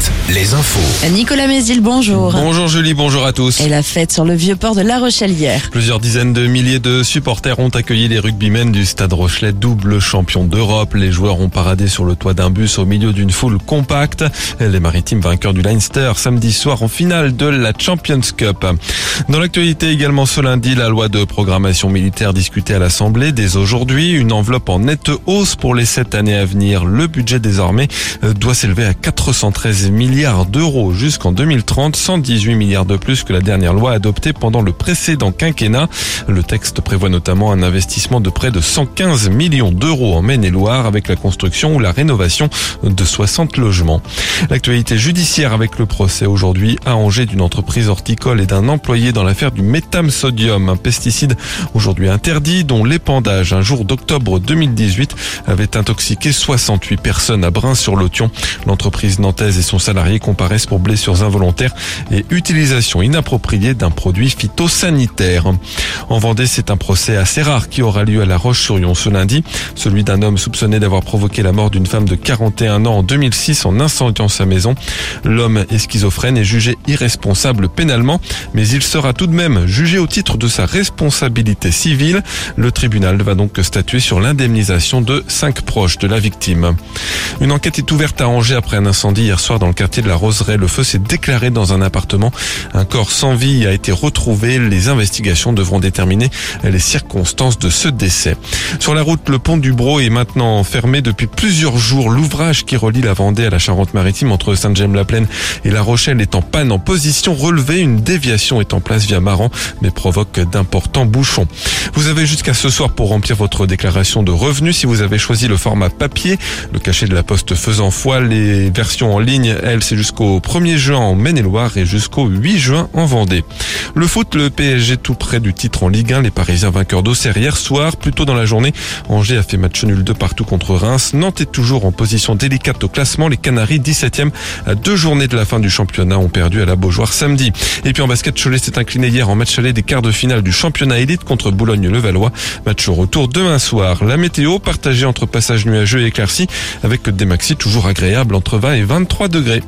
Night. Les infos. Nicolas Mézil, bonjour. Bonjour Julie, bonjour à tous. Et la fête sur le vieux port de La Rochelle hier. Plusieurs dizaines de milliers de supporters ont accueilli les rugbymen du Stade Rochelet, double champion d'Europe. Les joueurs ont paradé sur le toit d'un bus au milieu d'une foule compacte. Les maritimes vainqueurs du Leinster samedi soir en finale de la Champions Cup. Dans l'actualité également ce lundi, la loi de programmation militaire discutée à l'Assemblée. Dès aujourd'hui, une enveloppe en nette hausse pour les sept années à venir. Le budget désormais doit s'élever à 413 milliards d'euros jusqu'en 2030, 118 milliards de plus que la dernière loi adoptée pendant le précédent quinquennat. Le texte prévoit notamment un investissement de près de 115 millions d'euros en Maine-et-Loire avec la construction ou la rénovation de 60 logements. L'actualité judiciaire avec le procès aujourd'hui à Angers d'une entreprise horticole et d'un employé dans l'affaire du métamsodium, un pesticide aujourd'hui interdit dont l'épandage un jour d'octobre 2018 avait intoxiqué 68 personnes à Brun-sur-Lotion. L'entreprise nantaise et son salarié comparaissent pour blessures involontaires et utilisation inappropriée d'un produit phytosanitaire. En Vendée, c'est un procès assez rare qui aura lieu à La Roche-sur-Yon ce lundi. Celui d'un homme soupçonné d'avoir provoqué la mort d'une femme de 41 ans en 2006 en incendiant sa maison. L'homme est schizophrène et jugé irresponsable pénalement, mais il sera tout de même jugé au titre de sa responsabilité civile. Le tribunal va donc statuer sur l'indemnisation de cinq proches de la victime. Une enquête est ouverte à Angers après un incendie hier soir dans le de la Roseraie. Le feu s'est déclaré dans un appartement. Un corps sans vie a été retrouvé. Les investigations devront déterminer les circonstances de ce décès. Sur la route, le pont du Bro est maintenant fermé depuis plusieurs jours. L'ouvrage qui relie la Vendée à la Charente-Maritime entre Saint-James-la-Plaine et La Rochelle est en panne en position relevée. Une déviation est en place via Maran, mais provoque d'importants bouchons. Vous avez jusqu'à ce soir pour remplir votre déclaration de revenus si vous avez choisi le format papier. Le cachet de la poste faisant foi, les versions en ligne, elles, c'est jusqu'au 1er juin en Maine-et-Loire et jusqu'au 8 juin en Vendée. Le foot, le PSG tout près du titre en Ligue 1. Les Parisiens vainqueurs d'Auxerre hier soir. Plus tôt dans la journée, Angers a fait match nul de partout contre Reims. Nantes est toujours en position délicate au classement. Les Canaries, 17e à deux journées de la fin du championnat, ont perdu à la Beaujoire samedi. Et puis en basket, Cholet s'est incliné hier en match aller des quarts de finale du championnat élite contre Boulogne-le-Valois. Match au retour demain soir. La météo partagée entre passage nuageux et éclairci avec des maxis toujours agréables entre 20 et 23 degrés.